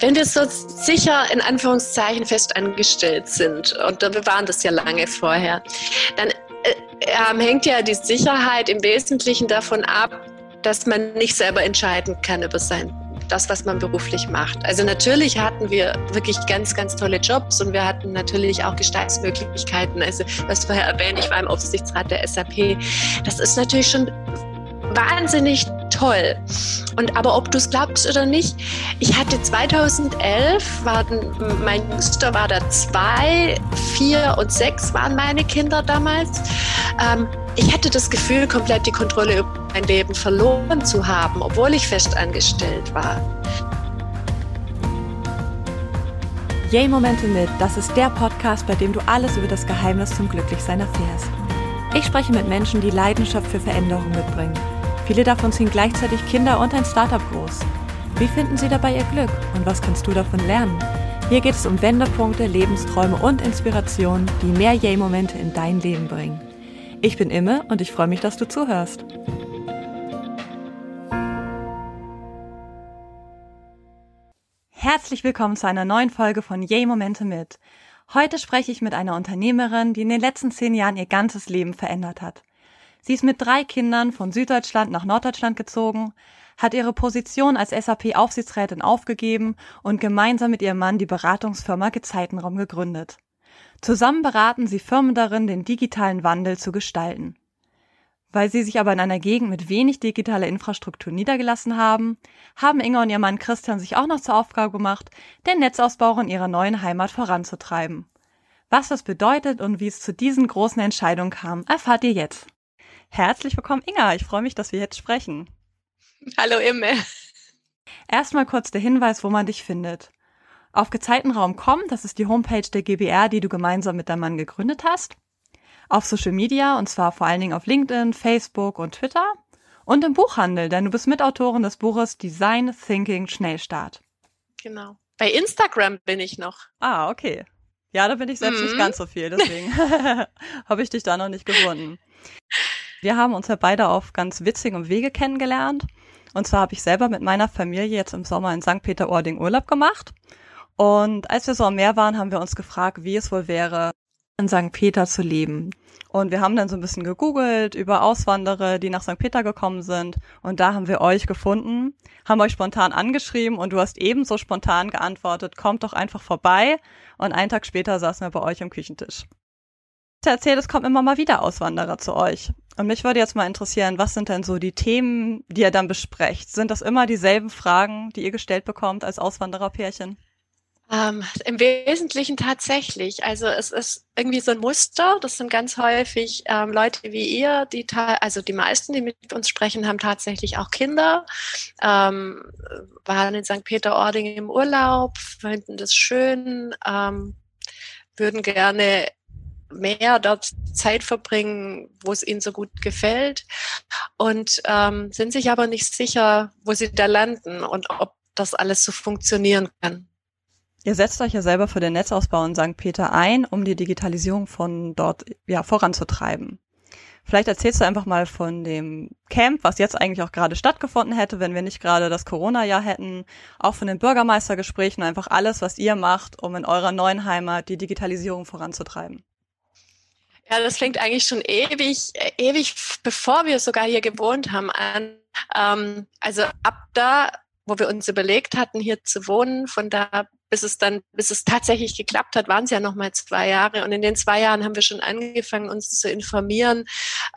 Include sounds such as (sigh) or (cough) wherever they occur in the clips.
Wenn wir so sicher in Anführungszeichen fest angestellt sind, und wir waren das ja lange vorher, dann äh, hängt ja die Sicherheit im Wesentlichen davon ab, dass man nicht selber entscheiden kann über sein das, was man beruflich macht. Also natürlich hatten wir wirklich ganz, ganz tolle Jobs und wir hatten natürlich auch Gestaltungsmöglichkeiten. Also was vorher erwähnt, ich war im Aufsichtsrat der SAP. Das ist natürlich schon wahnsinnig toll. Und aber ob du es glaubst oder nicht, ich hatte 2011, war, mein Jüngster war da zwei, vier und sechs waren meine Kinder damals. Ähm, ich hatte das Gefühl, komplett die Kontrolle über mein Leben verloren zu haben, obwohl ich festangestellt war. Yay Momente mit, das ist der Podcast, bei dem du alles über das Geheimnis zum Glücklichsein erfährst. Ich spreche mit Menschen, die Leidenschaft für Veränderung mitbringen Viele davon ziehen gleichzeitig Kinder und ein Startup groß. Wie finden sie dabei ihr Glück und was kannst du davon lernen? Hier geht es um Wendepunkte, Lebensträume und Inspirationen, die mehr Yay-Momente in dein Leben bringen. Ich bin Imme und ich freue mich, dass du zuhörst. Herzlich willkommen zu einer neuen Folge von Yay Momente mit. Heute spreche ich mit einer Unternehmerin, die in den letzten zehn Jahren ihr ganzes Leben verändert hat. Sie ist mit drei Kindern von Süddeutschland nach Norddeutschland gezogen, hat ihre Position als SAP-Aufsichtsrätin aufgegeben und gemeinsam mit ihrem Mann die Beratungsfirma Gezeitenraum gegründet. Zusammen beraten sie Firmen darin, den digitalen Wandel zu gestalten. Weil sie sich aber in einer Gegend mit wenig digitaler Infrastruktur niedergelassen haben, haben Inge und ihr Mann Christian sich auch noch zur Aufgabe gemacht, den Netzausbau in ihrer neuen Heimat voranzutreiben. Was das bedeutet und wie es zu diesen großen Entscheidungen kam, erfahrt ihr jetzt. Herzlich willkommen, Inga. Ich freue mich, dass wir jetzt sprechen. Hallo, Imme. Erstmal kurz der Hinweis, wo man dich findet. Auf Gezeitenraum.com, das ist die Homepage der GBR, die du gemeinsam mit deinem Mann gegründet hast. Auf Social Media, und zwar vor allen Dingen auf LinkedIn, Facebook und Twitter. Und im Buchhandel, denn du bist Mitautorin des Buches Design Thinking Schnellstart. Genau. Bei Instagram bin ich noch. Ah, okay. Ja, da bin ich selbst mhm. nicht ganz so viel, deswegen (laughs) (laughs) habe ich dich da noch nicht gefunden. Wir haben uns ja beide auf ganz witzigem Wege kennengelernt. Und zwar habe ich selber mit meiner Familie jetzt im Sommer in St. Peter-Ording Urlaub gemacht. Und als wir so am Meer waren, haben wir uns gefragt, wie es wohl wäre, in St. Peter zu leben. Und wir haben dann so ein bisschen gegoogelt über Auswanderer, die nach St. Peter gekommen sind. Und da haben wir euch gefunden, haben euch spontan angeschrieben und du hast ebenso spontan geantwortet, kommt doch einfach vorbei. Und einen Tag später saßen wir bei euch am Küchentisch erzählt, es kommen immer mal wieder Auswanderer zu euch. Und mich würde jetzt mal interessieren, was sind denn so die Themen, die ihr dann besprecht? Sind das immer dieselben Fragen, die ihr gestellt bekommt als Auswandererpärchen? Ähm, Im Wesentlichen tatsächlich. Also es ist irgendwie so ein Muster. Das sind ganz häufig ähm, Leute wie ihr, die also die meisten, die mit uns sprechen, haben tatsächlich auch Kinder, ähm, waren in St. Peter-Ording im Urlaub, finden das schön, ähm, würden gerne mehr dort Zeit verbringen, wo es ihnen so gut gefällt und ähm, sind sich aber nicht sicher, wo sie da landen und ob das alles so funktionieren kann. Ihr setzt euch ja selber für den Netzausbau in St. Peter ein, um die Digitalisierung von dort ja, voranzutreiben. Vielleicht erzählst du einfach mal von dem Camp, was jetzt eigentlich auch gerade stattgefunden hätte, wenn wir nicht gerade das Corona-Jahr hätten, auch von den Bürgermeistergesprächen, einfach alles, was ihr macht, um in eurer neuen Heimat die Digitalisierung voranzutreiben. Ja, das fängt eigentlich schon ewig, ewig bevor wir sogar hier gewohnt haben an. Ähm, also ab da, wo wir uns überlegt hatten, hier zu wohnen, von da bis es dann, bis es tatsächlich geklappt hat, waren es ja noch mal zwei Jahre. Und in den zwei Jahren haben wir schon angefangen, uns zu informieren,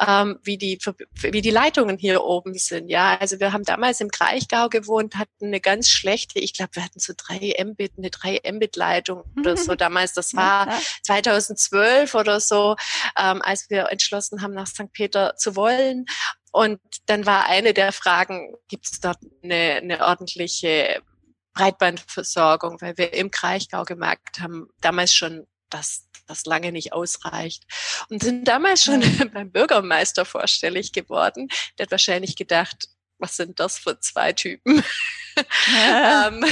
ähm, wie die, wie die Leitungen hier oben sind. Ja, also wir haben damals im Kraichgau gewohnt, hatten eine ganz schlechte, ich glaube, wir hatten so drei Mbit, eine drei Mbit Leitung oder so damals. Das war 2012 oder so, ähm, als wir entschlossen haben, nach St. Peter zu wollen. Und dann war eine der Fragen, gibt es dort eine, eine ordentliche Breitbandversorgung, weil wir im Kraichgau gemerkt haben, damals schon, dass das lange nicht ausreicht. Und sind damals schon ja. (laughs) beim Bürgermeister vorstellig geworden. Der hat wahrscheinlich gedacht, was sind das für zwei Typen? Ja. (laughs) ähm,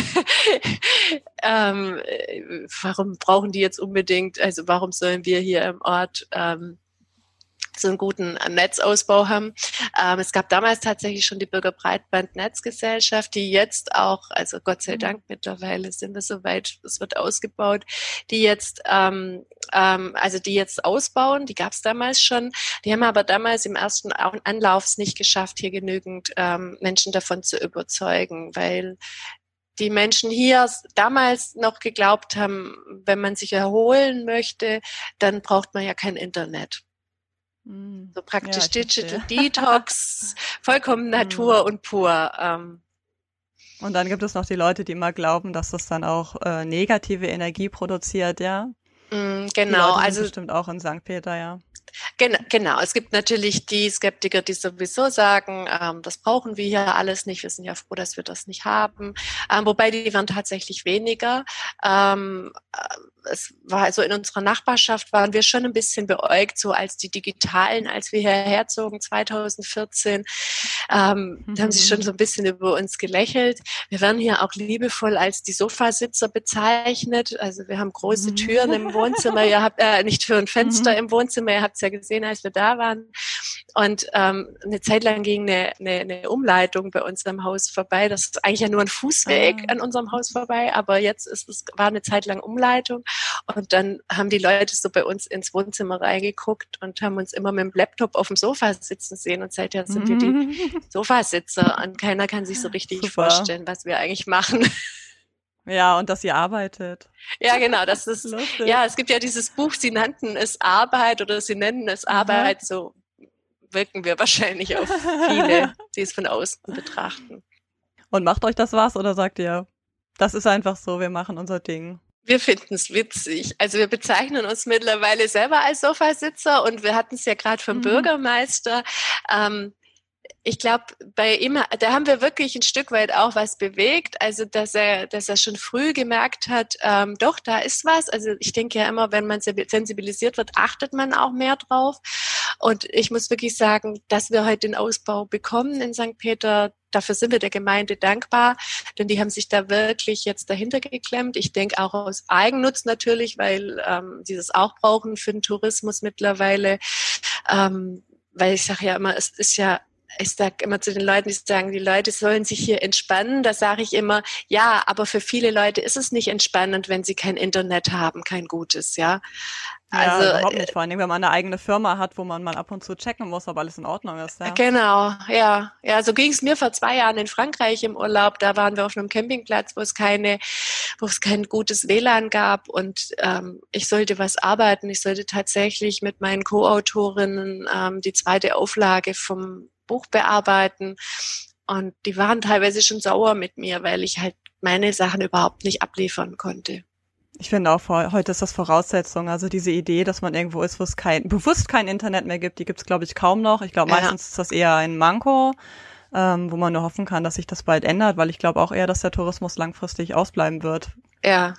(laughs) ähm, warum brauchen die jetzt unbedingt, also warum sollen wir hier im Ort ähm, so einen guten Netzausbau haben. Ähm, es gab damals tatsächlich schon die Bürgerbreitband-Netzgesellschaft, die jetzt auch, also Gott sei mhm. Dank mittlerweile sind wir soweit, es wird ausgebaut, die jetzt ähm, ähm, also die jetzt ausbauen, die gab es damals schon. Die haben aber damals im ersten Anlauf es nicht geschafft, hier genügend ähm, Menschen davon zu überzeugen, weil die Menschen hier damals noch geglaubt haben, wenn man sich erholen möchte, dann braucht man ja kein Internet. Hm. So praktisch ja, Digital Detox, (laughs) vollkommen hm. Natur und pur. Ähm. Und dann gibt es noch die Leute, die immer glauben, dass das dann auch äh, negative Energie produziert, ja? Mm, genau, also bestimmt auch in St. Peter, ja. Gen genau, es gibt natürlich die Skeptiker, die sowieso sagen, ähm, das brauchen wir hier alles nicht, wir sind ja froh, dass wir das nicht haben. Ähm, wobei die waren tatsächlich weniger. Ähm, äh, es war also in unserer Nachbarschaft waren wir schon ein bisschen beäugt, so als die Digitalen, als wir hierher zogen 2014, ähm, mhm. da haben sie schon so ein bisschen über uns gelächelt. Wir werden hier auch liebevoll als die Sofasitzer bezeichnet. Also wir haben große mhm. Türen im Wohnzimmer, ihr habt äh, nicht Tür und (laughs) Fenster mhm. im Wohnzimmer, ihr habt es ja gesehen, als wir da waren. Und ähm, eine Zeit lang ging eine, eine, eine Umleitung bei uns am Haus vorbei. Das ist eigentlich ja nur ein Fußweg ah. an unserem Haus vorbei, aber jetzt ist es war eine Zeit lang Umleitung. Und dann haben die Leute so bei uns ins Wohnzimmer reingeguckt und haben uns immer mit dem Laptop auf dem Sofa sitzen sehen. Und seither sind wir die (laughs) Sofasitzer und keiner kann sich so richtig Super. vorstellen, was wir eigentlich machen. Ja, und dass ihr arbeitet. Ja, genau, das (laughs) ist, Lustig. ja, es gibt ja dieses Buch, sie nannten es Arbeit oder sie nennen es Arbeit, so wirken wir wahrscheinlich auf viele, (laughs) die es von außen betrachten. Und macht euch das was oder sagt ihr, das ist einfach so, wir machen unser Ding? Wir finden es witzig. Also wir bezeichnen uns mittlerweile selber als Sofasitzer und wir hatten es ja gerade vom mhm. Bürgermeister. Ähm, ich glaube, bei ihm, da haben wir wirklich ein Stück weit auch was bewegt. Also, dass er, dass er schon früh gemerkt hat, ähm, doch, da ist was. Also, ich denke ja immer, wenn man sensibilisiert wird, achtet man auch mehr drauf. Und ich muss wirklich sagen, dass wir heute den Ausbau bekommen in St. Peter, dafür sind wir der Gemeinde dankbar, denn die haben sich da wirklich jetzt dahinter geklemmt. Ich denke auch aus Eigennutz natürlich, weil ähm, sie das auch brauchen für den Tourismus mittlerweile. Ähm, weil ich sage ja immer, es ist ja ich sage immer zu den Leuten, die sagen, die Leute sollen sich hier entspannen. Da sage ich immer, ja, aber für viele Leute ist es nicht entspannend, wenn sie kein Internet haben, kein gutes, ja. Also, ja, überhaupt nicht. Vor allem, wenn man eine eigene Firma hat, wo man mal ab und zu checken muss, ob alles in Ordnung ist. Ja. Genau, ja. Ja, so ging es mir vor zwei Jahren in Frankreich im Urlaub. Da waren wir auf einem Campingplatz, wo es keine, wo es kein gutes WLAN gab und ähm, ich sollte was arbeiten. Ich sollte tatsächlich mit meinen Co-Autorinnen ähm, die zweite Auflage vom Buch bearbeiten. Und die waren teilweise schon sauer mit mir, weil ich halt meine Sachen überhaupt nicht abliefern konnte. Ich finde auch, heute ist das Voraussetzung. Also diese Idee, dass man irgendwo ist, wo es kein, bewusst kein Internet mehr gibt, die gibt es, glaube ich, kaum noch. Ich glaube, meistens ja. ist das eher ein Manko, ähm, wo man nur hoffen kann, dass sich das bald ändert, weil ich glaube auch eher, dass der Tourismus langfristig ausbleiben wird. Ja,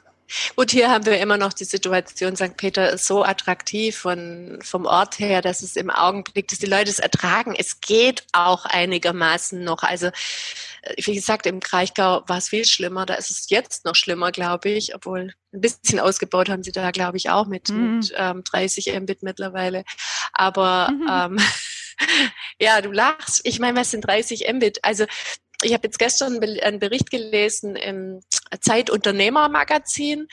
Gut, hier haben wir immer noch die Situation, St. Peter ist so attraktiv von, vom Ort her, dass es im Augenblick, dass die Leute es ertragen. Es geht auch einigermaßen noch. Also, äh, wie gesagt, im Kraichgau war es viel schlimmer. Da ist es jetzt noch schlimmer, glaube ich, obwohl ein bisschen ausgebaut haben sie da, glaube ich, auch mit, mhm. mit ähm, 30 Mbit mittlerweile. Aber mhm. ähm, (laughs) ja, du lachst. Ich meine, was sind 30 Mbit? Also ich habe jetzt gestern einen Bericht gelesen im Zeitunternehmermagazin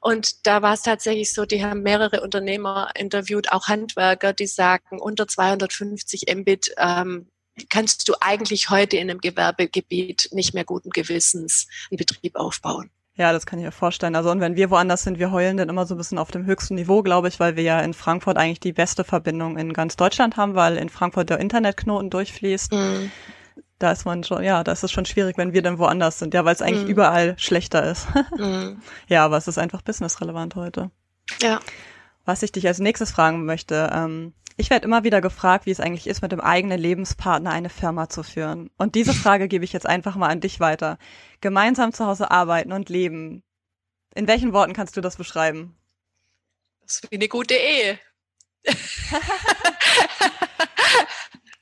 und da war es tatsächlich so, die haben mehrere Unternehmer interviewt, auch Handwerker, die sagen, unter 250 Mbit ähm, kannst du eigentlich heute in einem Gewerbegebiet nicht mehr guten Gewissens einen Betrieb aufbauen. Ja, das kann ich mir vorstellen. Also und wenn wir woanders sind, wir heulen dann immer so ein bisschen auf dem höchsten Niveau, glaube ich, weil wir ja in Frankfurt eigentlich die beste Verbindung in ganz Deutschland haben, weil in Frankfurt der Internetknoten durchfließt. Mhm da ist man schon, ja, da ist es schon schwierig, wenn wir dann woanders sind, ja, weil es eigentlich mhm. überall schlechter ist. (laughs) mhm. Ja, aber es ist einfach businessrelevant heute. Ja. Was ich dich als nächstes fragen möchte, ähm, ich werde immer wieder gefragt, wie es eigentlich ist, mit dem eigenen Lebenspartner eine Firma zu führen. Und diese Frage gebe ich jetzt einfach mal an dich weiter. Gemeinsam zu Hause arbeiten und leben. In welchen Worten kannst du das beschreiben? Das ist wie eine gute Ehe. (laughs)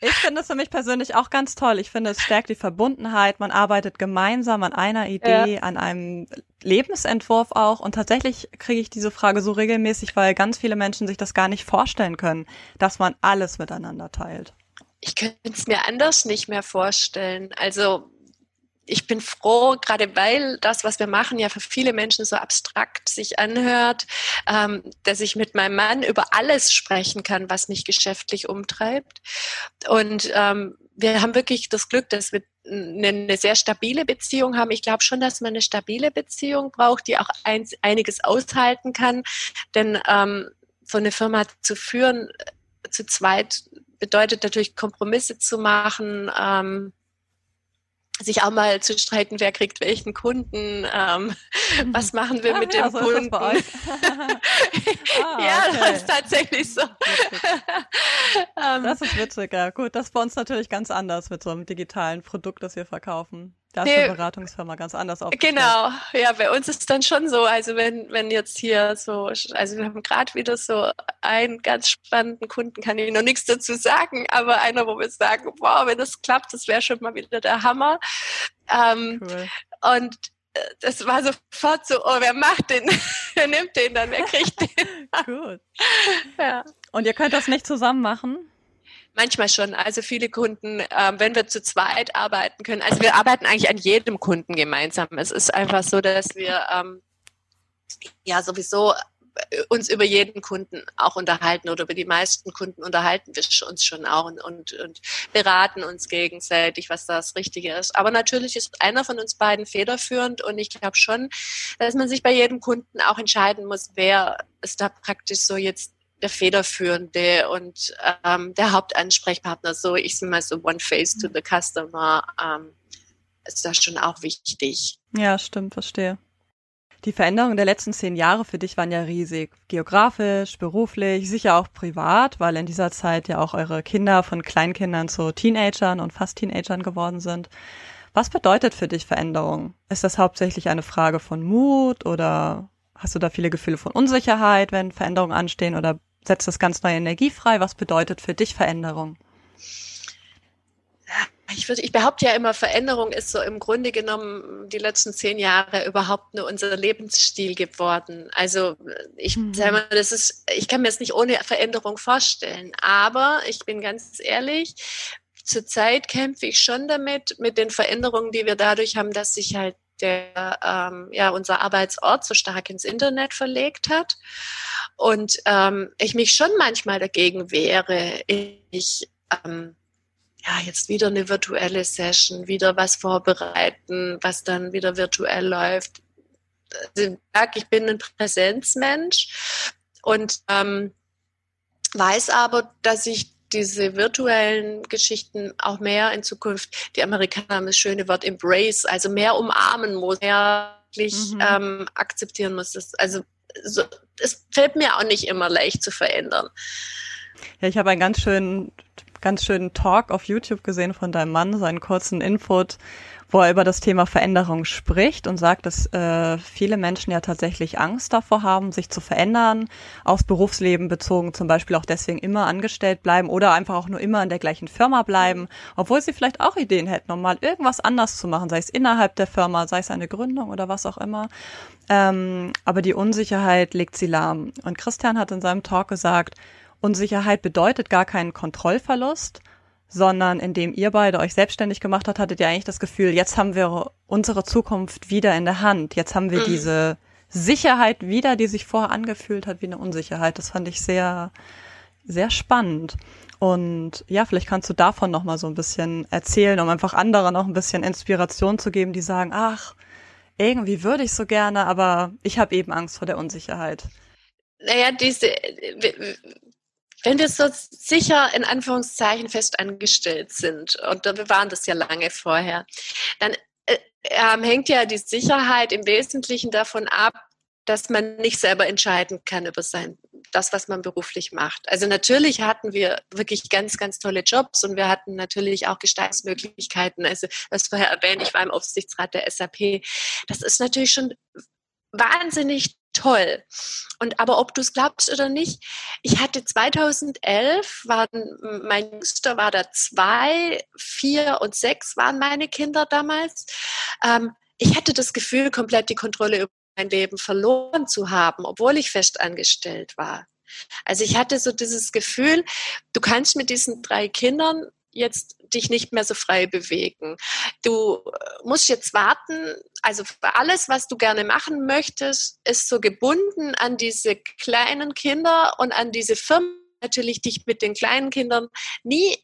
Ich finde es für mich persönlich auch ganz toll. Ich finde, es stärkt die Verbundenheit. Man arbeitet gemeinsam an einer Idee, ja. an einem Lebensentwurf auch. Und tatsächlich kriege ich diese Frage so regelmäßig, weil ganz viele Menschen sich das gar nicht vorstellen können, dass man alles miteinander teilt. Ich könnte es mir anders nicht mehr vorstellen. Also ich bin froh, gerade weil das, was wir machen, ja für viele Menschen so abstrakt sich anhört, ähm, dass ich mit meinem Mann über alles sprechen kann, was mich geschäftlich umtreibt. Und ähm, wir haben wirklich das Glück, dass wir eine, eine sehr stabile Beziehung haben. Ich glaube schon, dass man eine stabile Beziehung braucht, die auch eins, einiges aushalten kann. Denn ähm, so eine Firma zu führen, äh, zu zweit, bedeutet natürlich Kompromisse zu machen. Ähm, sich auch mal zu streiten, wer kriegt welchen Kunden, ähm, (laughs) was machen wir ah, mit ja, dem so Kunden. (laughs) Ah, ja, okay. das ist tatsächlich so. (laughs) Ähm, das ist witzig, ja. Gut, das ist bei uns natürlich ganz anders mit so einem digitalen Produkt, das wir verkaufen. Da ist nee, eine Beratungsfirma ganz anders aufgestellt. Genau, ja, bei uns ist es dann schon so, also wenn, wenn jetzt hier so, also wir haben gerade wieder so einen ganz spannenden Kunden, kann ich noch nichts dazu sagen, aber einer, wo wir sagen, wow, wenn das klappt, das wäre schon mal wieder der Hammer. Ähm, cool. Und äh, das war sofort so, oh, wer macht den? (laughs) wer nimmt den dann? Wer kriegt den? (laughs) Gut. Ja. Und ihr könnt das nicht zusammen machen? Manchmal schon. Also viele Kunden, ähm, wenn wir zu zweit arbeiten können, also wir arbeiten eigentlich an jedem Kunden gemeinsam. Es ist einfach so, dass wir ähm, ja sowieso äh, uns über jeden Kunden auch unterhalten oder über die meisten Kunden unterhalten wir uns schon auch und, und, und beraten uns gegenseitig, was das Richtige ist. Aber natürlich ist einer von uns beiden federführend und ich glaube schon, dass man sich bei jedem Kunden auch entscheiden muss, wer ist da praktisch so jetzt der Federführende und ähm, der Hauptansprechpartner. So, ich sage mal so One Face to the Customer ähm, ist da schon auch wichtig. Ja, stimmt, verstehe. Die Veränderungen der letzten zehn Jahre für dich waren ja riesig. Geografisch, beruflich, sicher auch privat, weil in dieser Zeit ja auch eure Kinder von Kleinkindern zu Teenagern und fast Teenagern geworden sind. Was bedeutet für dich Veränderung? Ist das hauptsächlich eine Frage von Mut oder hast du da viele Gefühle von Unsicherheit, wenn Veränderungen anstehen oder setzt das ganz neue Energie frei? Was bedeutet für dich Veränderung? Ich, würde, ich behaupte ja immer, Veränderung ist so im Grunde genommen die letzten zehn Jahre überhaupt nur unser Lebensstil geworden. Also ich mhm. sage mal, das ist, ich kann mir das nicht ohne Veränderung vorstellen. Aber ich bin ganz ehrlich, zurzeit kämpfe ich schon damit, mit den Veränderungen, die wir dadurch haben, dass sich halt der ähm, ja unser Arbeitsort so stark ins Internet verlegt hat und ähm, ich mich schon manchmal dagegen wehre, ich ähm, ja jetzt wieder eine virtuelle Session, wieder was vorbereiten, was dann wieder virtuell läuft. Also, ich bin ein Präsenzmensch und ähm, weiß aber, dass ich diese virtuellen Geschichten auch mehr in Zukunft, die Amerikaner haben das schöne Wort Embrace, also mehr umarmen muss, mehr wirklich mhm. ähm, akzeptieren muss. Das, also so, es fällt mir auch nicht immer leicht zu verändern. Ja, ich habe einen ganz schönen, ganz schönen Talk auf YouTube gesehen von deinem Mann, seinen kurzen Input, wo er über das Thema Veränderung spricht und sagt, dass äh, viele Menschen ja tatsächlich Angst davor haben, sich zu verändern, aufs Berufsleben bezogen zum Beispiel auch deswegen immer angestellt bleiben oder einfach auch nur immer in der gleichen Firma bleiben, obwohl sie vielleicht auch Ideen hätten, um mal irgendwas anders zu machen, sei es innerhalb der Firma, sei es eine Gründung oder was auch immer. Ähm, aber die Unsicherheit legt sie lahm. Und Christian hat in seinem Talk gesagt, Unsicherheit bedeutet gar keinen Kontrollverlust, sondern indem ihr beide euch selbstständig gemacht habt, hattet ihr eigentlich das Gefühl, jetzt haben wir unsere Zukunft wieder in der Hand. Jetzt haben wir mhm. diese Sicherheit wieder, die sich vorher angefühlt hat wie eine Unsicherheit. Das fand ich sehr, sehr spannend. Und ja, vielleicht kannst du davon noch mal so ein bisschen erzählen, um einfach anderen auch ein bisschen Inspiration zu geben, die sagen, ach, irgendwie würde ich so gerne, aber ich habe eben Angst vor der Unsicherheit. Naja, diese, wenn wir so sicher in Anführungszeichen fest angestellt sind, und wir waren das ja lange vorher, dann äh, äh, hängt ja die Sicherheit im Wesentlichen davon ab, dass man nicht selber entscheiden kann über sein, das, was man beruflich macht. Also natürlich hatten wir wirklich ganz, ganz tolle Jobs und wir hatten natürlich auch Gestaltungsmöglichkeiten. Also das vorher erwähnt, ich war im Aufsichtsrat der SAP. Das ist natürlich schon wahnsinnig toll. Und aber ob du es glaubst oder nicht, ich hatte 2011, waren, mein Jüngster war da zwei, vier und sechs waren meine Kinder damals. Ähm, ich hatte das Gefühl, komplett die Kontrolle über mein Leben verloren zu haben, obwohl ich fest angestellt war. Also ich hatte so dieses Gefühl, du kannst mit diesen drei Kindern jetzt dich nicht mehr so frei bewegen. Du musst jetzt warten, also alles, was du gerne machen möchtest, ist so gebunden an diese kleinen Kinder und an diese Firmen, natürlich dich mit den kleinen Kindern nie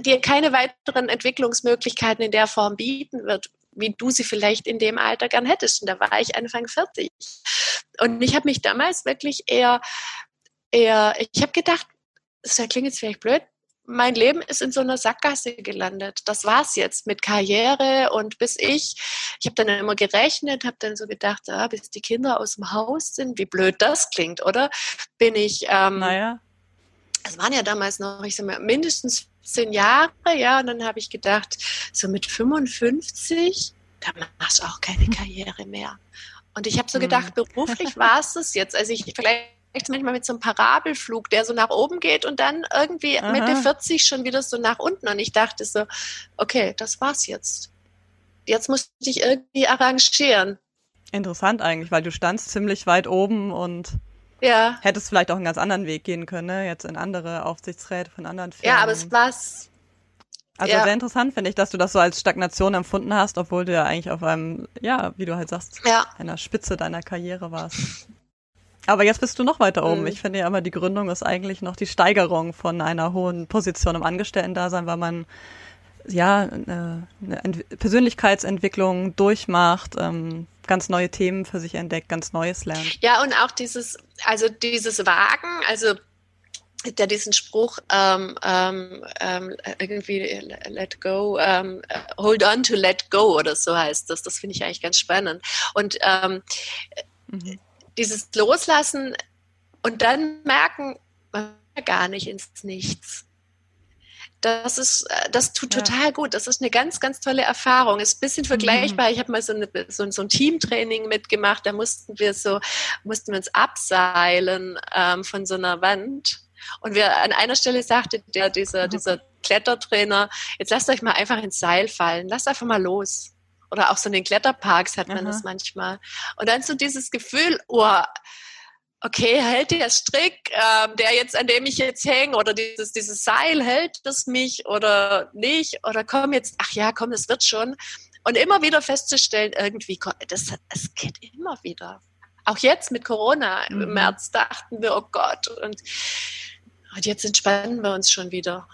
dir keine weiteren Entwicklungsmöglichkeiten in der Form bieten wird, wie du sie vielleicht in dem Alter gern hättest. Und da war ich Anfang 40. Und ich habe mich damals wirklich eher, eher, ich habe gedacht, das klingt jetzt vielleicht blöd, mein Leben ist in so einer Sackgasse gelandet. Das war's jetzt mit Karriere und bis ich, ich habe dann immer gerechnet, habe dann so gedacht, ah, bis die Kinder aus dem Haus sind, wie blöd das klingt, oder? Bin ich, ähm, naja. Es waren ja damals noch, ich sag mal, mindestens zehn Jahre, ja, und dann habe ich gedacht, so mit 55, da machst du auch keine (laughs) Karriere mehr. Und ich habe so gedacht, mhm. beruflich war es das jetzt. Also ich vielleicht manchmal mit so einem Parabelflug, der so nach oben geht und dann irgendwie Aha. Mitte 40 schon wieder so nach unten. Und ich dachte so, okay, das war's jetzt. Jetzt muss ich dich irgendwie arrangieren. Interessant eigentlich, weil du standst ziemlich weit oben und ja. hättest vielleicht auch einen ganz anderen Weg gehen können, ne? jetzt in andere Aufsichtsräte von anderen Firmen. Ja, aber es war's. Also ja. sehr interessant finde ich, dass du das so als Stagnation empfunden hast, obwohl du ja eigentlich auf einem, ja, wie du halt sagst, ja. einer Spitze deiner Karriere warst. Aber jetzt bist du noch weiter oben. Mhm. Ich finde ja immer, die Gründung ist eigentlich noch die Steigerung von einer hohen Position im Angestellten-Dasein, weil man ja eine, eine Persönlichkeitsentwicklung durchmacht, ähm, ganz neue Themen für sich entdeckt, ganz Neues lernt. Ja, und auch dieses, also dieses Wagen, also der diesen Spruch ähm, ähm, ähm irgendwie let go, ähm, hold on to let go oder so heißt das. Das finde ich eigentlich ganz spannend. Und ähm, mhm dieses Loslassen und dann merken, man gar nicht ins Nichts. Das ist, äh, das tut total ja. gut. Das ist eine ganz, ganz tolle Erfahrung. Ist ein bisschen vergleichbar. Mhm. Ich habe mal so, eine, so, so, ein Teamtraining mitgemacht. Da mussten wir so, mussten wir uns abseilen ähm, von so einer Wand. Und wir an einer Stelle sagte der, dieser, dieser Klettertrainer, jetzt lasst euch mal einfach ins Seil fallen. Lasst einfach mal los. Oder auch so in den Kletterparks hat man Aha. das manchmal. Und dann so dieses Gefühl, oh, okay, hält der Strick, ähm, der jetzt, an dem ich jetzt hänge, oder dieses, dieses Seil, hält das mich oder nicht? Oder komm jetzt, ach ja, komm, das wird schon. Und immer wieder festzustellen, irgendwie, das, das geht immer wieder. Auch jetzt mit Corona mhm. im März dachten wir, oh Gott, und, und jetzt entspannen wir uns schon wieder.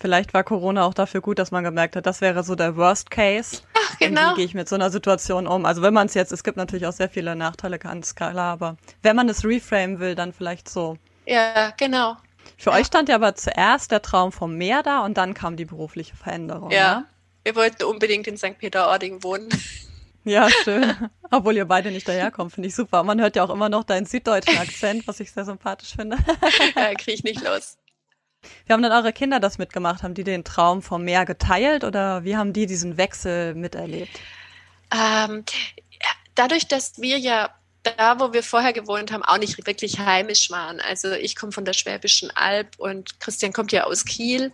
Vielleicht war Corona auch dafür gut, dass man gemerkt hat, das wäre so der Worst Case. Ach, genau. Wie gehe ich mit so einer Situation um? Also wenn man es jetzt, es gibt natürlich auch sehr viele Nachteile, ganz klar, aber wenn man es reframe will, dann vielleicht so. Ja, genau. Für ja. euch stand ja aber zuerst der Traum vom Meer da und dann kam die berufliche Veränderung. Ja. Ne? Wir wollten unbedingt in St. Peter-Ording wohnen. (laughs) Ja, schön. Obwohl ihr beide nicht daherkommt, finde ich super. Man hört ja auch immer noch deinen süddeutschen Akzent, was ich sehr sympathisch finde. (laughs) Ja, kriege ich nicht los. Wie haben denn eure Kinder das mitgemacht? Haben die den Traum vom Meer geteilt oder wie haben die diesen Wechsel miterlebt? Ähm, dadurch, dass wir ja da, wo wir vorher gewohnt haben, auch nicht wirklich heimisch waren. Also ich komme von der Schwäbischen Alb und Christian kommt ja aus Kiel.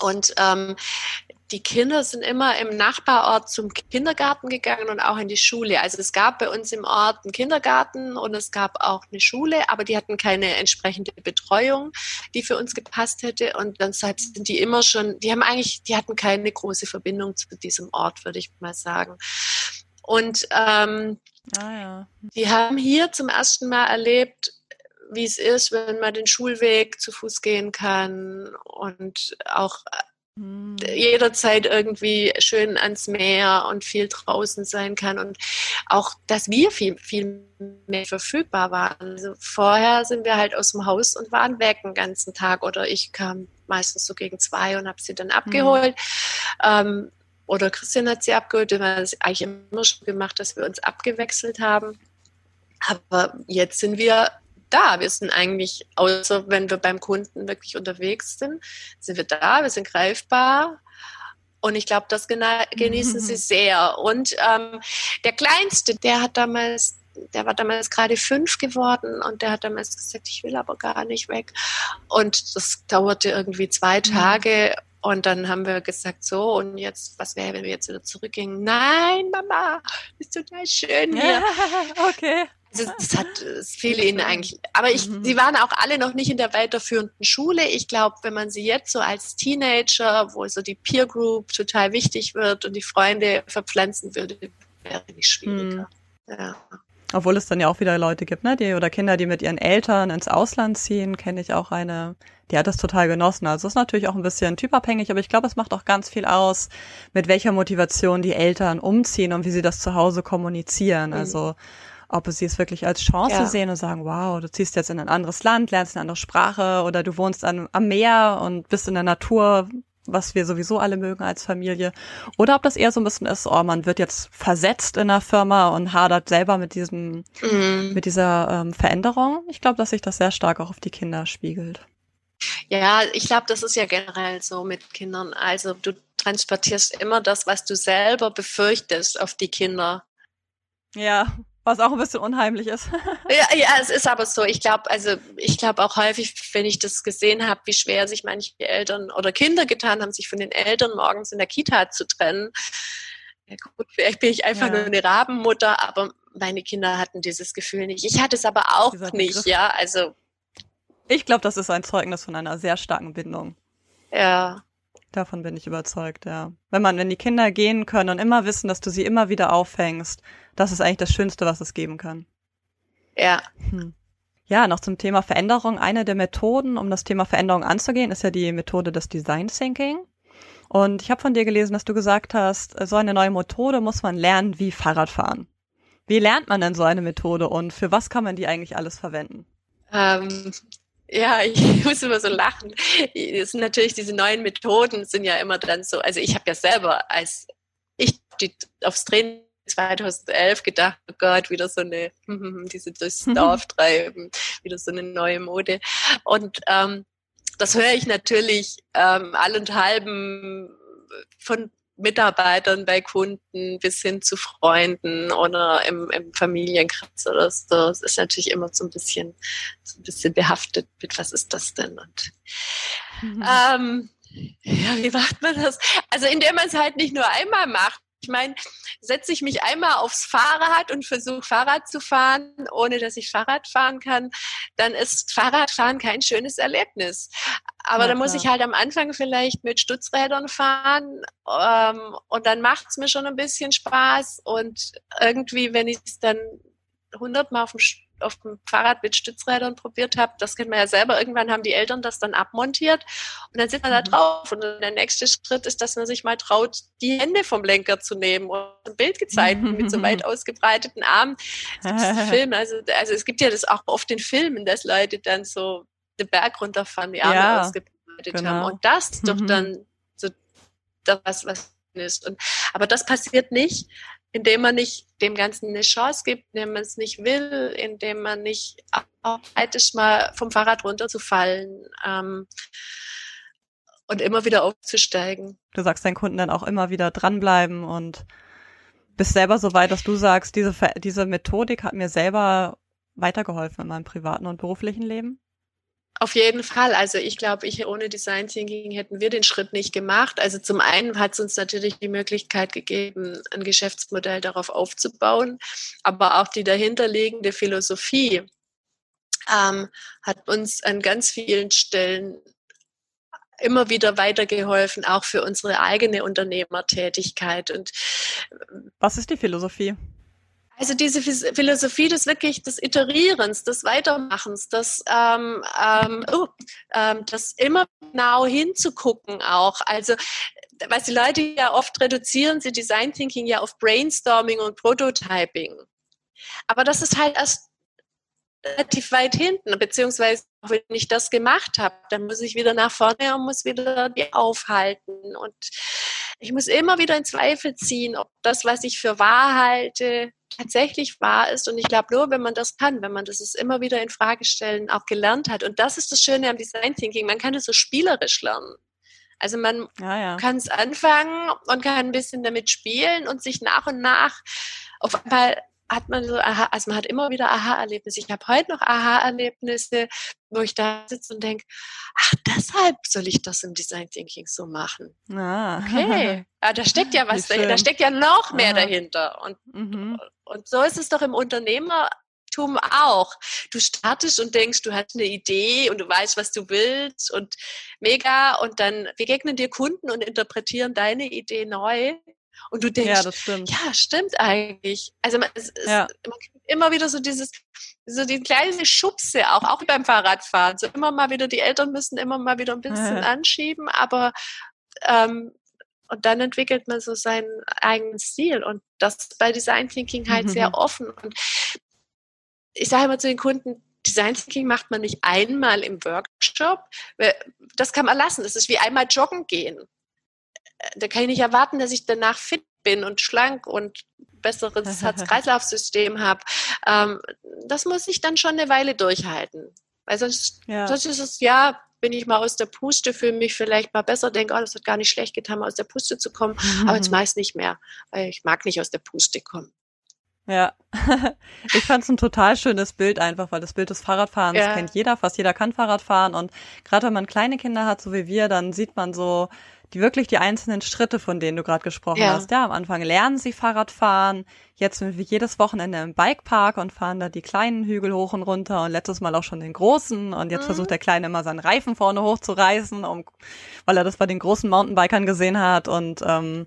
Und ähm, die Kinder sind immer im Nachbarort zum Kindergarten gegangen und auch in die Schule. Also es gab bei uns im Ort einen Kindergarten und es gab auch eine Schule, aber die hatten keine entsprechende Betreuung, die für uns gepasst hätte. Und dann sind die immer schon, die haben eigentlich, die hatten keine große Verbindung zu diesem Ort, würde ich mal sagen. Und ähm, ah, ja. die haben hier zum ersten Mal erlebt, wie es ist, wenn man den Schulweg zu Fuß gehen kann und auch hm. jederzeit irgendwie schön ans Meer und viel draußen sein kann und auch, dass wir viel, viel mehr verfügbar waren. Also vorher sind wir halt aus dem Haus und waren weg den ganzen Tag oder ich kam meistens so gegen zwei und habe sie dann abgeholt. Mhm. Ähm, oder Christian hat sie abgeholt. Wir haben das eigentlich immer schon gemacht, dass wir uns abgewechselt haben. Aber jetzt sind wir da. Wir sind eigentlich, außer wenn wir beim Kunden wirklich unterwegs sind, sind wir da, wir sind greifbar. Und ich glaube, das genießen sie (laughs) sehr. Und ähm, der Kleinste, der hat damals, der war damals gerade fünf geworden und der hat damals gesagt, ich will aber gar nicht weg. Und das dauerte irgendwie zwei mhm. Tage. Und dann haben wir gesagt, so, und jetzt, was wäre, wenn wir jetzt wieder zurückgingen? Nein, Mama, ist total schön hier. (laughs) okay. Also das hat es fiel ihnen eigentlich. Aber ich, mhm. sie waren auch alle noch nicht in der weiterführenden Schule. Ich glaube, wenn man sie jetzt so als Teenager, wo so die Peer Group total wichtig wird und die Freunde verpflanzen würde, wäre nicht schwieriger. Mhm. Ja. Obwohl es dann ja auch wieder Leute gibt, ne, die oder Kinder, die mit ihren Eltern ins Ausland ziehen, kenne ich auch eine, die hat das total genossen. Also es ist natürlich auch ein bisschen typabhängig, aber ich glaube, es macht auch ganz viel aus, mit welcher Motivation die Eltern umziehen und wie sie das zu Hause kommunizieren. Mhm. Also ob sie es wirklich als Chance ja. sehen und sagen, wow, du ziehst jetzt in ein anderes Land, lernst eine andere Sprache oder du wohnst an, am Meer und bist in der Natur, was wir sowieso alle mögen als Familie. Oder ob das eher so ein bisschen ist, oh, man wird jetzt versetzt in der Firma und hadert selber mit diesem, mhm. mit dieser ähm, Veränderung. Ich glaube, dass sich das sehr stark auch auf die Kinder spiegelt. Ja, ich glaube, das ist ja generell so mit Kindern. Also du transportierst immer das, was du selber befürchtest, auf die Kinder. Ja, was auch ein bisschen unheimlich ist. (laughs) ja, ja, es ist aber so. Ich glaube, also ich glaube auch häufig, wenn ich das gesehen habe, wie schwer sich manche Eltern oder Kinder getan haben, sich von den Eltern morgens in der Kita zu trennen. Ja, gut, vielleicht bin ich einfach ja. nur eine Rabenmutter, aber meine Kinder hatten dieses Gefühl nicht. Ich hatte es aber auch nicht, ja. Also ich glaube, das ist ein Zeugnis von einer sehr starken Bindung. Ja. Davon bin ich überzeugt, ja. Wenn man, wenn die Kinder gehen können und immer wissen, dass du sie immer wieder auffängst, das ist eigentlich das Schönste, was es geben kann. Ja. Hm. Ja, noch zum Thema Veränderung. Eine der Methoden, um das Thema Veränderung anzugehen, ist ja die Methode des Design Thinking. Und ich habe von dir gelesen, dass du gesagt hast, so eine neue Methode muss man lernen wie Fahrradfahren. Wie lernt man denn so eine Methode und für was kann man die eigentlich alles verwenden? Ähm, ja, (laughs) ich muss immer so lachen. Es sind natürlich diese neuen Methoden sind ja immer dann so. Also ich habe ja selber, als ich aufs Training 2011 gedacht, oh Gott, wieder so eine, (laughs) diese durchs (laughs) Dorf treiben, wieder so eine neue Mode. Und ähm, das höre ich natürlich ähm, allenthalben von Mitarbeitern bei Kunden bis hin zu Freunden oder im, im Familienkreis oder so. Es ist natürlich immer so ein bisschen, so ein bisschen behaftet mit, was ist das denn? Und mhm. ähm, ja, wie macht man das? Also indem man es halt nicht nur einmal macht, ich meine, setze ich mich einmal aufs Fahrrad und versuche Fahrrad zu fahren, ohne dass ich Fahrrad fahren kann, dann ist Fahrradfahren kein schönes Erlebnis. Aber ja, da muss ich halt am Anfang vielleicht mit Stützrädern fahren ähm, und dann macht es mir schon ein bisschen Spaß und irgendwie, wenn ich es dann hundertmal auf dem auf dem Fahrrad mit Stützrädern probiert habe, das kennt man ja selber, irgendwann haben die Eltern das dann abmontiert und dann sitzt man da mhm. drauf. Und der nächste Schritt ist, dass man sich mal traut, die Hände vom Lenker zu nehmen und ein Bild gezeigt (laughs) mit so weit ausgebreiteten Armen. (laughs) Film, also, also es gibt ja das auch oft in Filmen, dass Leute dann so den Berg runterfahren, die Arme ja, ausgebreitet genau. haben. Und das doch mhm. dann so das, was ist. Und, aber das passiert nicht, indem man nicht dem Ganzen eine Chance gibt, indem man es nicht will, indem man nicht bereit ist, mal vom Fahrrad runterzufallen ähm, und immer wieder aufzusteigen. Du sagst deinen Kunden dann auch immer wieder dranbleiben und bist selber so weit, dass du sagst, diese, diese Methodik hat mir selber weitergeholfen in meinem privaten und beruflichen Leben? Auf jeden Fall. Also ich glaube, ich ohne Design Thinking hätten wir den Schritt nicht gemacht. Also zum einen hat es uns natürlich die Möglichkeit gegeben, ein Geschäftsmodell darauf aufzubauen, aber auch die dahinterliegende Philosophie ähm, hat uns an ganz vielen Stellen immer wieder weitergeholfen, auch für unsere eigene Unternehmertätigkeit. Und was ist die Philosophie? Also diese Philosophie des wirklich des Iterierens, des Weitermachens, des, ähm, ähm, oh, ähm, das immer genau hinzugucken auch. Also was die Leute ja oft reduzieren, sie Design Thinking ja auf Brainstorming und Prototyping. Aber das ist halt erst relativ weit hinten, beziehungsweise wenn ich das gemacht habe, dann muss ich wieder nach vorne und muss wieder die aufhalten. Und ich muss immer wieder in Zweifel ziehen, ob das, was ich für wahr halte, tatsächlich wahr ist. Und ich glaube nur, wenn man das kann, wenn man das ist immer wieder in Frage stellen, auch gelernt hat. Und das ist das Schöne am Design Thinking. Man kann es so spielerisch lernen. Also man ja, ja. kann es anfangen und kann ein bisschen damit spielen und sich nach und nach auf einmal hat man so Aha, also man hat immer wieder Aha-Erlebnisse. Ich habe heute noch Aha-Erlebnisse, wo ich da sitze und denke, ach, deshalb soll ich das im Design Thinking so machen. Ah. Okay. Ja, da steckt ja (laughs) was dahinter, da steckt ja noch mehr Aha. dahinter. Und, mhm. und so ist es doch im Unternehmertum auch. Du startest und denkst, du hast eine Idee und du weißt, was du willst und mega und dann begegnen dir Kunden und interpretieren deine Idee neu und du denkst, ja, das stimmt. ja stimmt eigentlich. Also man, es, ja. man kriegt immer wieder so dieses, so die kleine Schubse auch, auch beim Fahrradfahren. So immer mal wieder, die Eltern müssen immer mal wieder ein (laughs) bisschen ja. anschieben, aber ähm, und dann entwickelt man so seinen eigenen Stil und das ist bei Design Thinking halt mhm. sehr offen. Und ich sage immer zu den Kunden, Design Thinking macht man nicht einmal im Workshop. Das kann man lassen. Das ist wie einmal joggen gehen da kann ich nicht erwarten, dass ich danach fit bin und schlank und besseres (laughs) Herz-Kreislauf-System habe. Ähm, das muss ich dann schon eine Weile durchhalten. Weil sonst, ja. sonst ist es, ja, bin ich mal aus der Puste, fühle mich vielleicht mal besser, denke, oh, das hat gar nicht schlecht getan, mal aus der Puste zu kommen. Mhm. Aber jetzt meist nicht mehr, weil ich mag nicht aus der Puste kommen. Ja, (laughs) ich fand es ein total schönes Bild einfach, weil das Bild des Fahrradfahrens ja. kennt jeder, fast jeder kann Fahrrad fahren und gerade wenn man kleine Kinder hat, so wie wir, dann sieht man so die wirklich die einzelnen Schritte, von denen du gerade gesprochen ja. hast. Ja, am Anfang lernen sie Fahrrad fahren. Jetzt sind wir jedes Wochenende im Bikepark und fahren da die kleinen Hügel hoch und runter und letztes Mal auch schon den großen. Und jetzt mhm. versucht der Kleine immer seinen Reifen vorne hochzureißen, um, weil er das bei den großen Mountainbikern gesehen hat. Und ähm,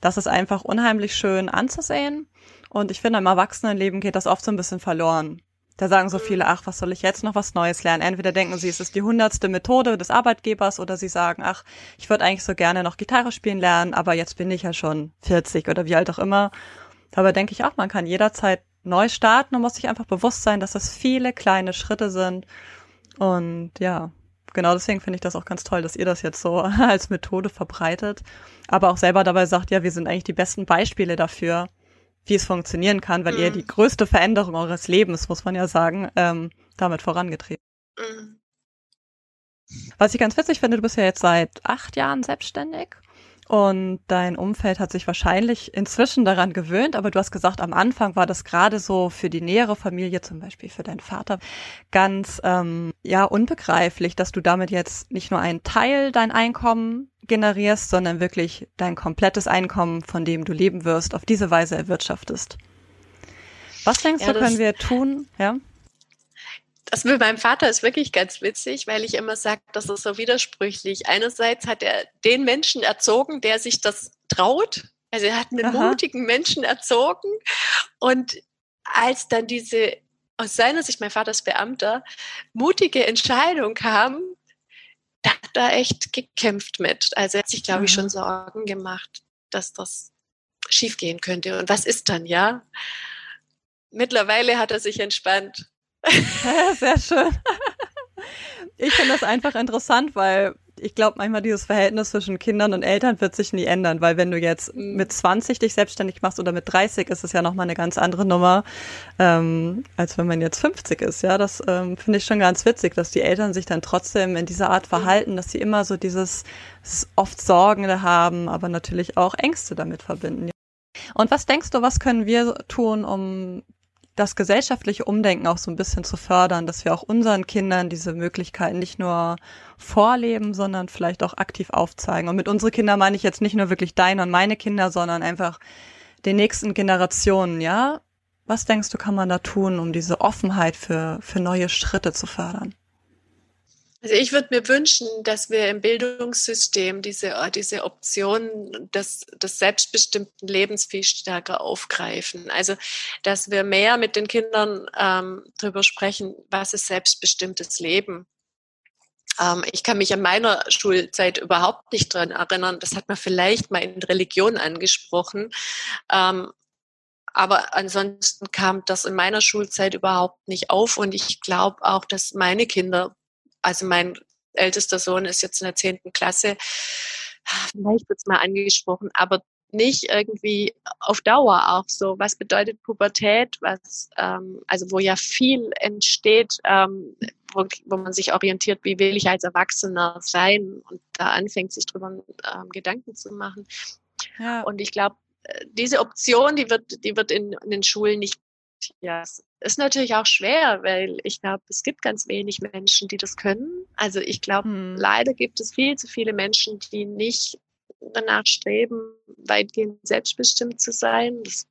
das ist einfach unheimlich schön anzusehen. Und ich finde, im Erwachsenenleben geht das oft so ein bisschen verloren. Da sagen so viele, ach, was soll ich jetzt noch was Neues lernen? Entweder denken sie, es ist die hundertste Methode des Arbeitgebers oder sie sagen, ach, ich würde eigentlich so gerne noch Gitarre spielen lernen, aber jetzt bin ich ja schon 40 oder wie alt auch immer. Dabei denke ich auch, man kann jederzeit neu starten und muss sich einfach bewusst sein, dass das viele kleine Schritte sind. Und ja, genau deswegen finde ich das auch ganz toll, dass ihr das jetzt so (laughs) als Methode verbreitet, aber auch selber dabei sagt, ja, wir sind eigentlich die besten Beispiele dafür, wie es funktionieren kann, weil mhm. ihr die größte Veränderung eures Lebens, muss man ja sagen, ähm, damit vorangetreten. Mhm. Was ich ganz witzig finde, du bist ja jetzt seit acht Jahren selbstständig und dein Umfeld hat sich wahrscheinlich inzwischen daran gewöhnt, aber du hast gesagt, am Anfang war das gerade so für die nähere Familie, zum Beispiel für deinen Vater, ganz ähm, ja unbegreiflich, dass du damit jetzt nicht nur einen Teil dein Einkommen generierst, sondern wirklich dein komplettes Einkommen, von dem du leben wirst, auf diese Weise erwirtschaftest. Was denkst ja, du, können wir tun? Ja das mit meinem Vater ist wirklich ganz witzig, weil ich immer sage, das ist so widersprüchlich. Einerseits hat er den Menschen erzogen, der sich das traut. Also er hat einen Aha. mutigen Menschen erzogen. Und als dann diese, aus seiner Sicht, mein Vater ist Beamter, mutige Entscheidung kam, da hat er echt gekämpft mit. Also er hat sich, glaube ich, schon Sorgen gemacht, dass das schiefgehen könnte. Und was ist dann, ja? Mittlerweile hat er sich entspannt Sehr schön. Ich finde das einfach interessant, weil ich glaube, manchmal dieses Verhältnis zwischen Kindern und Eltern wird sich nie ändern, weil wenn du jetzt mhm. mit 20 dich selbstständig machst oder mit 30, ist es ja nochmal eine ganz andere Nummer, ähm, als wenn man jetzt 50 ist. Ja, das ähm, finde ich schon ganz witzig, dass die Eltern sich dann trotzdem in dieser Art mhm. verhalten, dass sie immer so dieses oft Sorgen haben, aber natürlich auch Ängste damit verbinden. Und was denkst du, was können wir tun, um das gesellschaftliche Umdenken auch so ein bisschen zu fördern, dass wir auch unseren Kindern diese Möglichkeiten nicht nur vorleben, sondern vielleicht auch aktiv aufzeigen. Und mit unsere Kinder meine ich jetzt nicht nur wirklich deine und meine Kinder, sondern einfach den nächsten Generationen, ja? Was denkst du, kann man da tun, um diese Offenheit für, für neue Schritte zu fördern? Also ich würde mir wünschen, dass wir im Bildungssystem diese, äh, diese Option des, des selbstbestimmten Lebens viel stärker aufgreifen. Also dass wir mehr mit den Kindern ähm, darüber sprechen, was ist selbstbestimmtes Leben. Ähm, ich kann mich an meiner Schulzeit überhaupt nicht dran erinnern. Das hat man vielleicht mal in Religion angesprochen. Ähm, aber ansonsten kam das in meiner Schulzeit überhaupt nicht auf und ich glaube auch, dass meine Kinder also mein ältester Sohn ist jetzt in der zehnten Klasse, vielleicht wird es mal angesprochen, aber nicht irgendwie auf Dauer auch so. Was bedeutet Pubertät? Was, ähm, also wo ja viel entsteht, ähm, wo, wo man sich orientiert, wie will ich als Erwachsener sein und da anfängt, sich drüber ähm, Gedanken zu machen. Ja. Und ich glaube, äh, diese Option, die wird, die wird in, in den Schulen nicht ja, es ist natürlich auch schwer, weil ich glaube, es gibt ganz wenig Menschen, die das können. Also ich glaube, hm. leider gibt es viel zu viele Menschen, die nicht danach streben, weitgehend selbstbestimmt zu sein. Das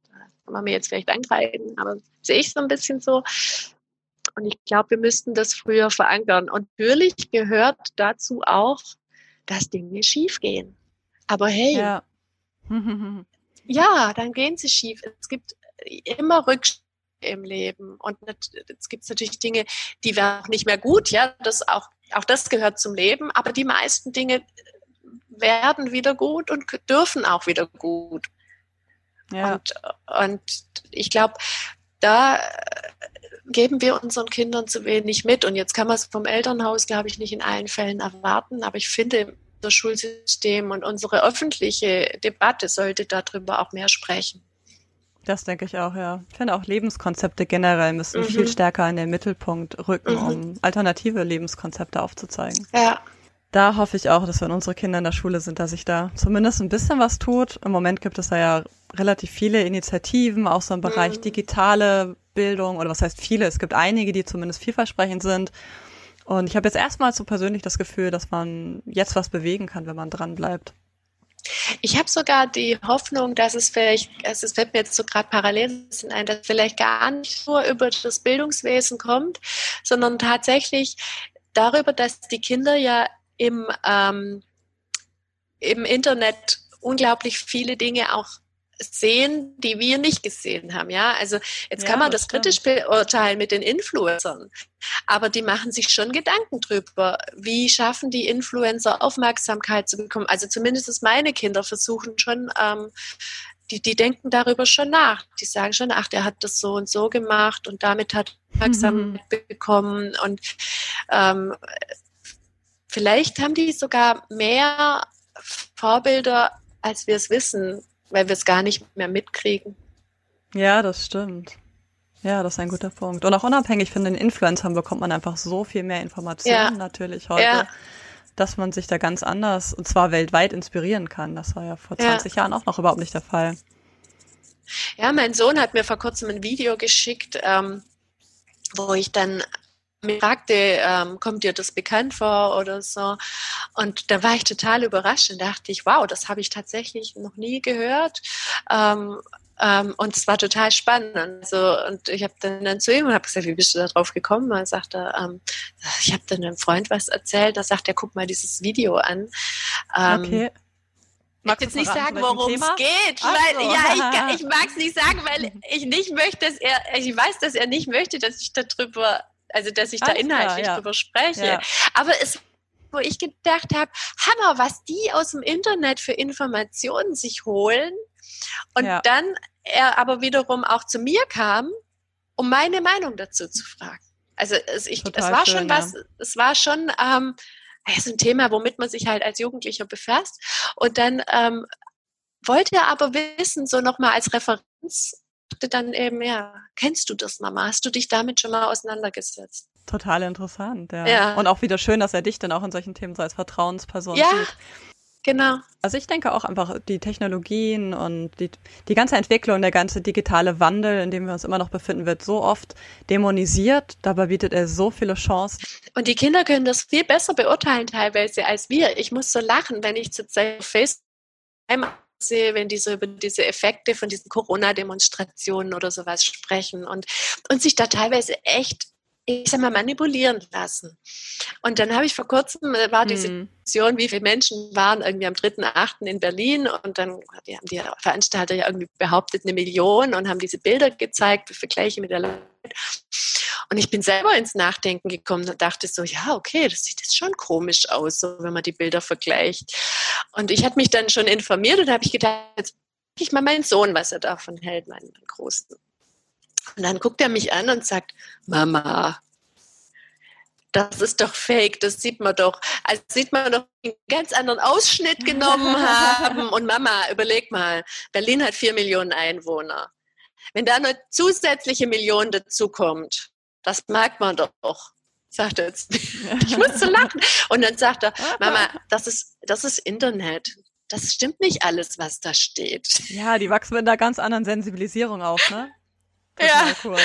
kann man mir jetzt vielleicht angreifen, aber sehe ich so ein bisschen so. Und ich glaube, wir müssten das früher verankern. Und natürlich gehört dazu auch, dass Dinge schiefgehen. Aber hey, ja. (laughs) ja, dann gehen sie schief. Es gibt immer Rückschläge im Leben. Und jetzt gibt es natürlich Dinge, die werden auch nicht mehr gut, ja, das auch, auch das gehört zum Leben, aber die meisten Dinge werden wieder gut und dürfen auch wieder gut. Ja. Und, und ich glaube, da geben wir unseren Kindern zu wenig mit. Und jetzt kann man es vom Elternhaus, glaube ich, nicht in allen Fällen erwarten. Aber ich finde, unser Schulsystem und unsere öffentliche Debatte sollte darüber auch mehr sprechen. Das denke ich auch, ja. Ich finde auch Lebenskonzepte generell müssen mhm. viel stärker in den Mittelpunkt rücken, mhm. um alternative Lebenskonzepte aufzuzeigen. Ja. Da hoffe ich auch, dass wenn unsere Kinder in der Schule sind, dass sich da zumindest ein bisschen was tut. Im Moment gibt es da ja relativ viele Initiativen, auch so im Bereich mhm. digitale Bildung oder was heißt viele. Es gibt einige, die zumindest vielversprechend sind. Und ich habe jetzt erstmal so persönlich das Gefühl, dass man jetzt was bewegen kann, wenn man dran bleibt. Ich habe sogar die Hoffnung, dass es vielleicht, also es mir jetzt so gerade parallel ein, dass vielleicht gar nicht nur über das Bildungswesen kommt, sondern tatsächlich darüber, dass die Kinder ja im, ähm, im Internet unglaublich viele Dinge auch sehen, die wir nicht gesehen haben. Ja, also jetzt ja, kann man das, das kritisch beurteilen mit den Influencern, aber die machen sich schon Gedanken drüber, wie schaffen die Influencer Aufmerksamkeit zu bekommen. Also zumindest meine Kinder versuchen schon, ähm, die, die denken darüber schon nach. Die sagen schon, ach, der hat das so und so gemacht und damit hat Aufmerksamkeit mhm. bekommen und ähm, vielleicht haben die sogar mehr Vorbilder, als wir es wissen weil wir es gar nicht mehr mitkriegen. Ja, das stimmt. Ja, das ist ein guter Punkt. Und auch unabhängig von den Influencern bekommt man einfach so viel mehr Informationen ja. natürlich heute, ja. dass man sich da ganz anders, und zwar weltweit inspirieren kann. Das war ja vor 20 ja. Jahren auch noch überhaupt nicht der Fall. Ja, mein Sohn hat mir vor kurzem ein Video geschickt, ähm, wo ich dann mir fragte, ähm, kommt dir das bekannt vor oder so. Und da war ich total überrascht und dachte ich, wow, das habe ich tatsächlich noch nie gehört. Ähm, ähm, und es war total spannend. Also, und ich habe dann, dann zu ihm und habe gesagt, wie bist du da drauf gekommen? Er sagte, ähm, ich habe dann einem Freund was erzählt. Da sagt er, guck mal dieses Video an. Ähm, okay. Ich mag jetzt nicht sagen, worum es geht. Weil, so. Ja, ich, (laughs) ich mag es nicht sagen, weil ich nicht möchte, dass er, ich weiß, dass er nicht möchte, dass ich darüber also dass ich da inhaltlich klar, ja. drüber spreche. Ja. Aber es wo ich gedacht habe, Hammer, was die aus dem Internet für Informationen sich holen. Und ja. dann er aber wiederum auch zu mir kam, um meine Meinung dazu zu fragen. Also es, ich, es war schön, schon was, es war schon ähm, es ein Thema, womit man sich halt als Jugendlicher befasst. Und dann ähm, wollte er aber wissen, so nochmal als Referenz, dann eben, ja, kennst du das, Mama? Hast du dich damit schon mal auseinandergesetzt? Total interessant, ja. ja. Und auch wieder schön, dass er dich dann auch in solchen Themen so als Vertrauensperson ja. sieht. Genau. Also ich denke auch einfach die Technologien und die, die ganze Entwicklung, der ganze digitale Wandel, in dem wir uns immer noch befinden, wird so oft dämonisiert. Dabei bietet er so viele Chancen. Und die Kinder können das viel besser beurteilen teilweise als wir. Ich muss so lachen, wenn ich zurzeit auf Facebook sehe, wenn die so über diese Effekte von diesen Corona-Demonstrationen oder sowas sprechen und, und sich da teilweise echt ich sag mal, manipulieren lassen. Und dann habe ich vor kurzem, äh, war die hm. Situation, wie viele Menschen waren irgendwie am 3.8. in Berlin und dann die haben die Veranstalter ja irgendwie behauptet, eine Million und haben diese Bilder gezeigt, Vergleiche mit der Leute. Und ich bin selber ins Nachdenken gekommen und dachte so, ja, okay, das sieht jetzt schon komisch aus, so, wenn man die Bilder vergleicht. Und ich hatte mich dann schon informiert und habe ich gedacht, jetzt frage ich mal meinen Sohn, was er davon hält, meinen Großen. Und dann guckt er mich an und sagt, Mama, das ist doch fake, das sieht man doch. Also sieht man doch einen ganz anderen Ausschnitt genommen (laughs) haben. Und Mama, überleg mal, Berlin hat vier Millionen Einwohner. Wenn da eine zusätzliche Million dazukommt, das merkt man doch. Sagt er jetzt. (laughs) Ich musste lachen. Und dann sagt er, Mama, das ist, das ist Internet. Das stimmt nicht alles, was da steht. Ja, die wachsen mit einer ganz anderen Sensibilisierung auf, ne? (laughs) ja. Cool.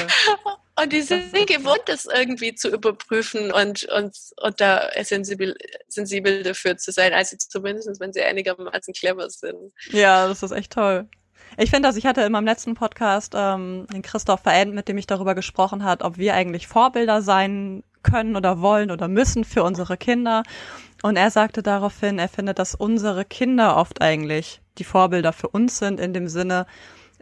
Und die sind gewohnt, das irgendwie zu überprüfen und, und, und da sensibel, sensibel dafür zu sein, also zumindest, wenn sie einigermaßen clever sind. Ja, das ist echt toll. Ich finde, dass ich hatte in meinem letzten Podcast ähm, den Christoph Verend, mit dem ich darüber gesprochen hat, ob wir eigentlich Vorbilder sein können oder wollen oder müssen für unsere Kinder. Und er sagte daraufhin, er findet, dass unsere Kinder oft eigentlich die Vorbilder für uns sind, in dem Sinne,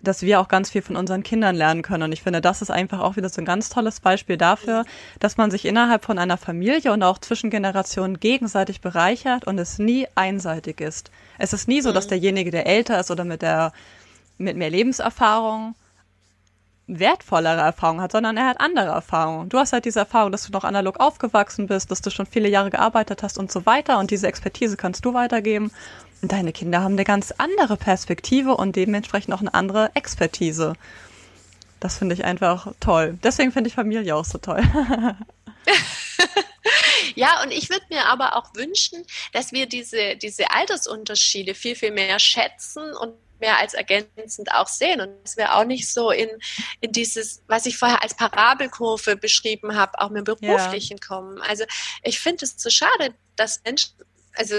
dass wir auch ganz viel von unseren Kindern lernen können. Und ich finde, das ist einfach auch wieder so ein ganz tolles Beispiel dafür, dass man sich innerhalb von einer Familie und auch zwischen Generationen gegenseitig bereichert und es nie einseitig ist. Es ist nie so, dass mhm. derjenige, der älter ist oder mit der mit mehr Lebenserfahrung wertvollere Erfahrungen hat, sondern er hat andere Erfahrungen. Du hast halt diese Erfahrung, dass du noch analog aufgewachsen bist, dass du schon viele Jahre gearbeitet hast und so weiter und diese Expertise kannst du weitergeben. Und deine Kinder haben eine ganz andere Perspektive und dementsprechend auch eine andere Expertise. Das finde ich einfach toll. Deswegen finde ich Familie auch so toll. (laughs) ja, und ich würde mir aber auch wünschen, dass wir diese, diese Altersunterschiede viel, viel mehr schätzen und mehr als ergänzend auch sehen und dass wir auch nicht so in, in dieses, was ich vorher als Parabelkurve beschrieben habe, auch mit dem Beruflichen ja. kommen. Also ich finde es so schade, dass Menschen, also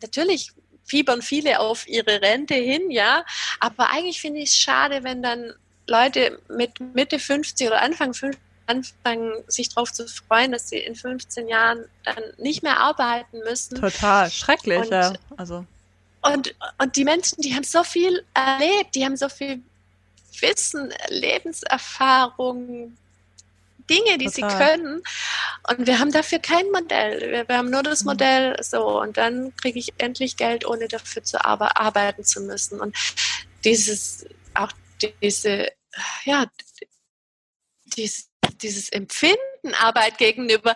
natürlich fiebern viele auf ihre Rente hin, ja, aber eigentlich finde ich es schade, wenn dann Leute mit Mitte 50 oder Anfang 50 anfangen, sich darauf zu freuen, dass sie in 15 Jahren dann nicht mehr arbeiten müssen. Total schrecklich, und, ja. Also. Und, und die Menschen, die haben so viel erlebt, die haben so viel Wissen, Lebenserfahrung, Dinge, die Total. sie können. Und wir haben dafür kein Modell. Wir, wir haben nur das mhm. Modell so. Und dann kriege ich endlich Geld, ohne dafür zu ar arbeiten zu müssen. Und dieses, auch diese, ja, dieses, dieses Empfinden Arbeit gegenüber,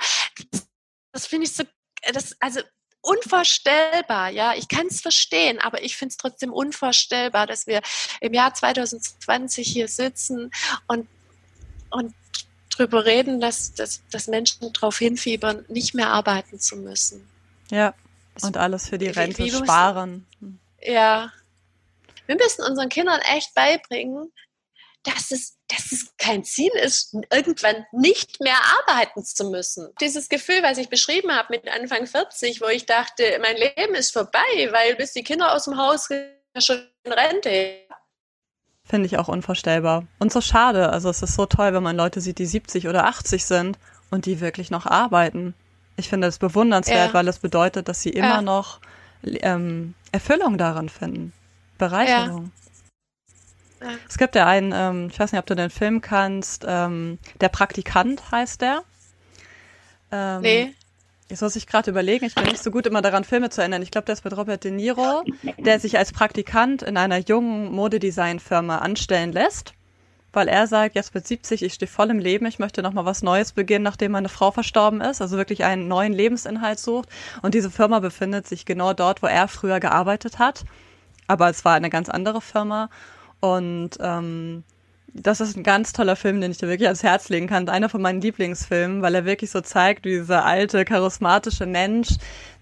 das, das finde ich so, das, also unvorstellbar, ja. Ich kann es verstehen, aber ich finde es trotzdem unvorstellbar, dass wir im Jahr 2020 hier sitzen und, und drüber reden, dass, dass, dass Menschen darauf hinfiebern, nicht mehr arbeiten zu müssen. Ja, und alles für die Rente sparen. ja. Wir müssen unseren Kindern echt beibringen, dass es, dass es kein Ziel ist, irgendwann nicht mehr arbeiten zu müssen. Dieses Gefühl, was ich beschrieben habe mit Anfang 40, wo ich dachte, mein Leben ist vorbei, weil bis die Kinder aus dem Haus schon in Rente. Finde ich auch unvorstellbar. Und so schade. Also es ist so toll, wenn man Leute sieht, die 70 oder 80 sind und die wirklich noch arbeiten. Ich finde das bewundernswert, ja. weil es bedeutet, dass sie immer ja. noch ähm, Erfüllung daran finden. Bereicherung. Ja. Es gibt ja einen, ähm, ich weiß nicht, ob du den Film kannst, ähm, Der Praktikant heißt der. Ähm, nee. Jetzt muss ich gerade überlegen, ich bin nicht so gut immer daran, Filme zu ändern. Ich glaube, der ist mit Robert De Niro, der sich als Praktikant in einer jungen Modedesignfirma anstellen lässt, weil er sagt, jetzt mit 70, ich stehe voll im Leben, ich möchte nochmal was Neues beginnen, nachdem meine Frau verstorben ist, also wirklich einen neuen Lebensinhalt sucht. Und diese Firma befindet sich genau dort, wo er früher gearbeitet hat. Aber es war eine ganz andere Firma. Und ähm, das ist ein ganz toller Film, den ich dir wirklich ans Herz legen kann. Einer von meinen Lieblingsfilmen, weil er wirklich so zeigt, wie dieser alte, charismatische Mensch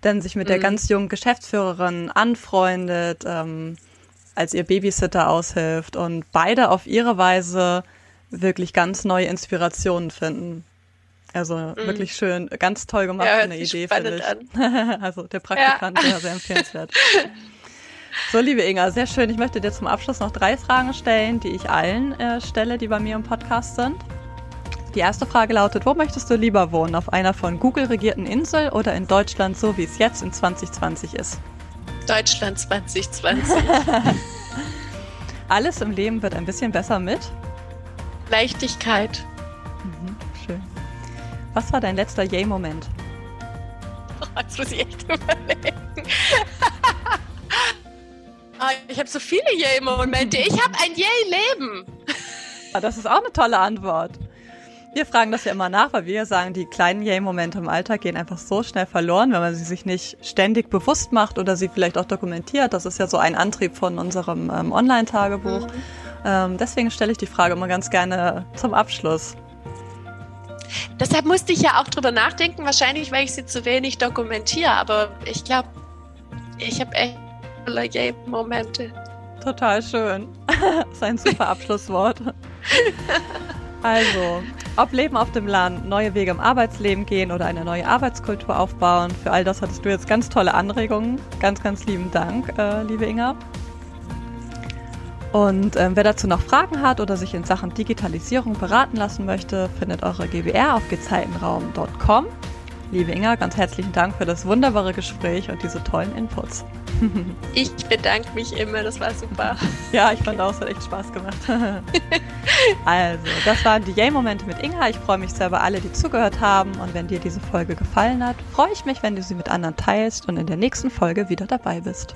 dann sich mit mhm. der ganz jungen Geschäftsführerin anfreundet, ähm, als ihr Babysitter aushilft und beide auf ihre Weise wirklich ganz neue Inspirationen finden. Also mhm. wirklich schön, ganz toll gemacht, ja, eine Idee, finde ich. (laughs) also der Praktikant, ja. sehr empfehlenswert. (laughs) So, liebe Inga, sehr schön. Ich möchte dir zum Abschluss noch drei Fragen stellen, die ich allen äh, stelle, die bei mir im Podcast sind. Die erste Frage lautet, wo möchtest du lieber wohnen? Auf einer von Google regierten Insel oder in Deutschland, so wie es jetzt in 2020 ist? Deutschland 2020. (laughs) Alles im Leben wird ein bisschen besser mit? Leichtigkeit. Mhm, schön. Was war dein letzter Yay-Moment? (laughs) Oh, jetzt muss ich echt überlegen. (laughs) Ah, ich habe so viele Yay-Momente. Ich habe ein Yay-Leben. Ja, das ist auch eine tolle Antwort. Wir fragen das ja immer nach, weil wir sagen, die kleinen Yay-Momente im Alltag gehen einfach so schnell verloren, wenn man sie sich nicht ständig bewusst macht oder sie vielleicht auch dokumentiert. Das ist ja so ein Antrieb von unserem ähm, Online-Tagebuch. Mhm. Ähm, deswegen stelle ich die Frage immer ganz gerne zum Abschluss. Deshalb musste ich ja auch drüber nachdenken, wahrscheinlich, weil ich sie zu wenig dokumentiere. Aber ich glaube, ich habe echt Momente. Total schön. (laughs) das ist ein super Abschlusswort. (laughs) Also, ob Leben auf dem Land, neue Wege im Arbeitsleben gehen oder eine neue Arbeitskultur aufbauen, für all das hattest du jetzt ganz tolle Anregungen. Ganz, ganz lieben Dank, äh, liebe Inga. Und ähm, wer dazu noch Fragen hat oder sich in Sachen Digitalisierung beraten lassen möchte, findet eure GBR auf gezeitenraum.com. Liebe Inga, ganz herzlichen Dank für das wunderbare Gespräch und diese tollen Inputs. (laughs) Ich bedanke mich immer, das war super. Ja, ich fand auch, es hat echt Spaß gemacht. (laughs) Also, das waren die Yay-Momente mit Inga. Ich freue mich sehr über alle, die zugehört haben. Und wenn dir diese Folge gefallen hat, freue ich mich, wenn du sie mit anderen teilst und in der nächsten Folge wieder dabei bist.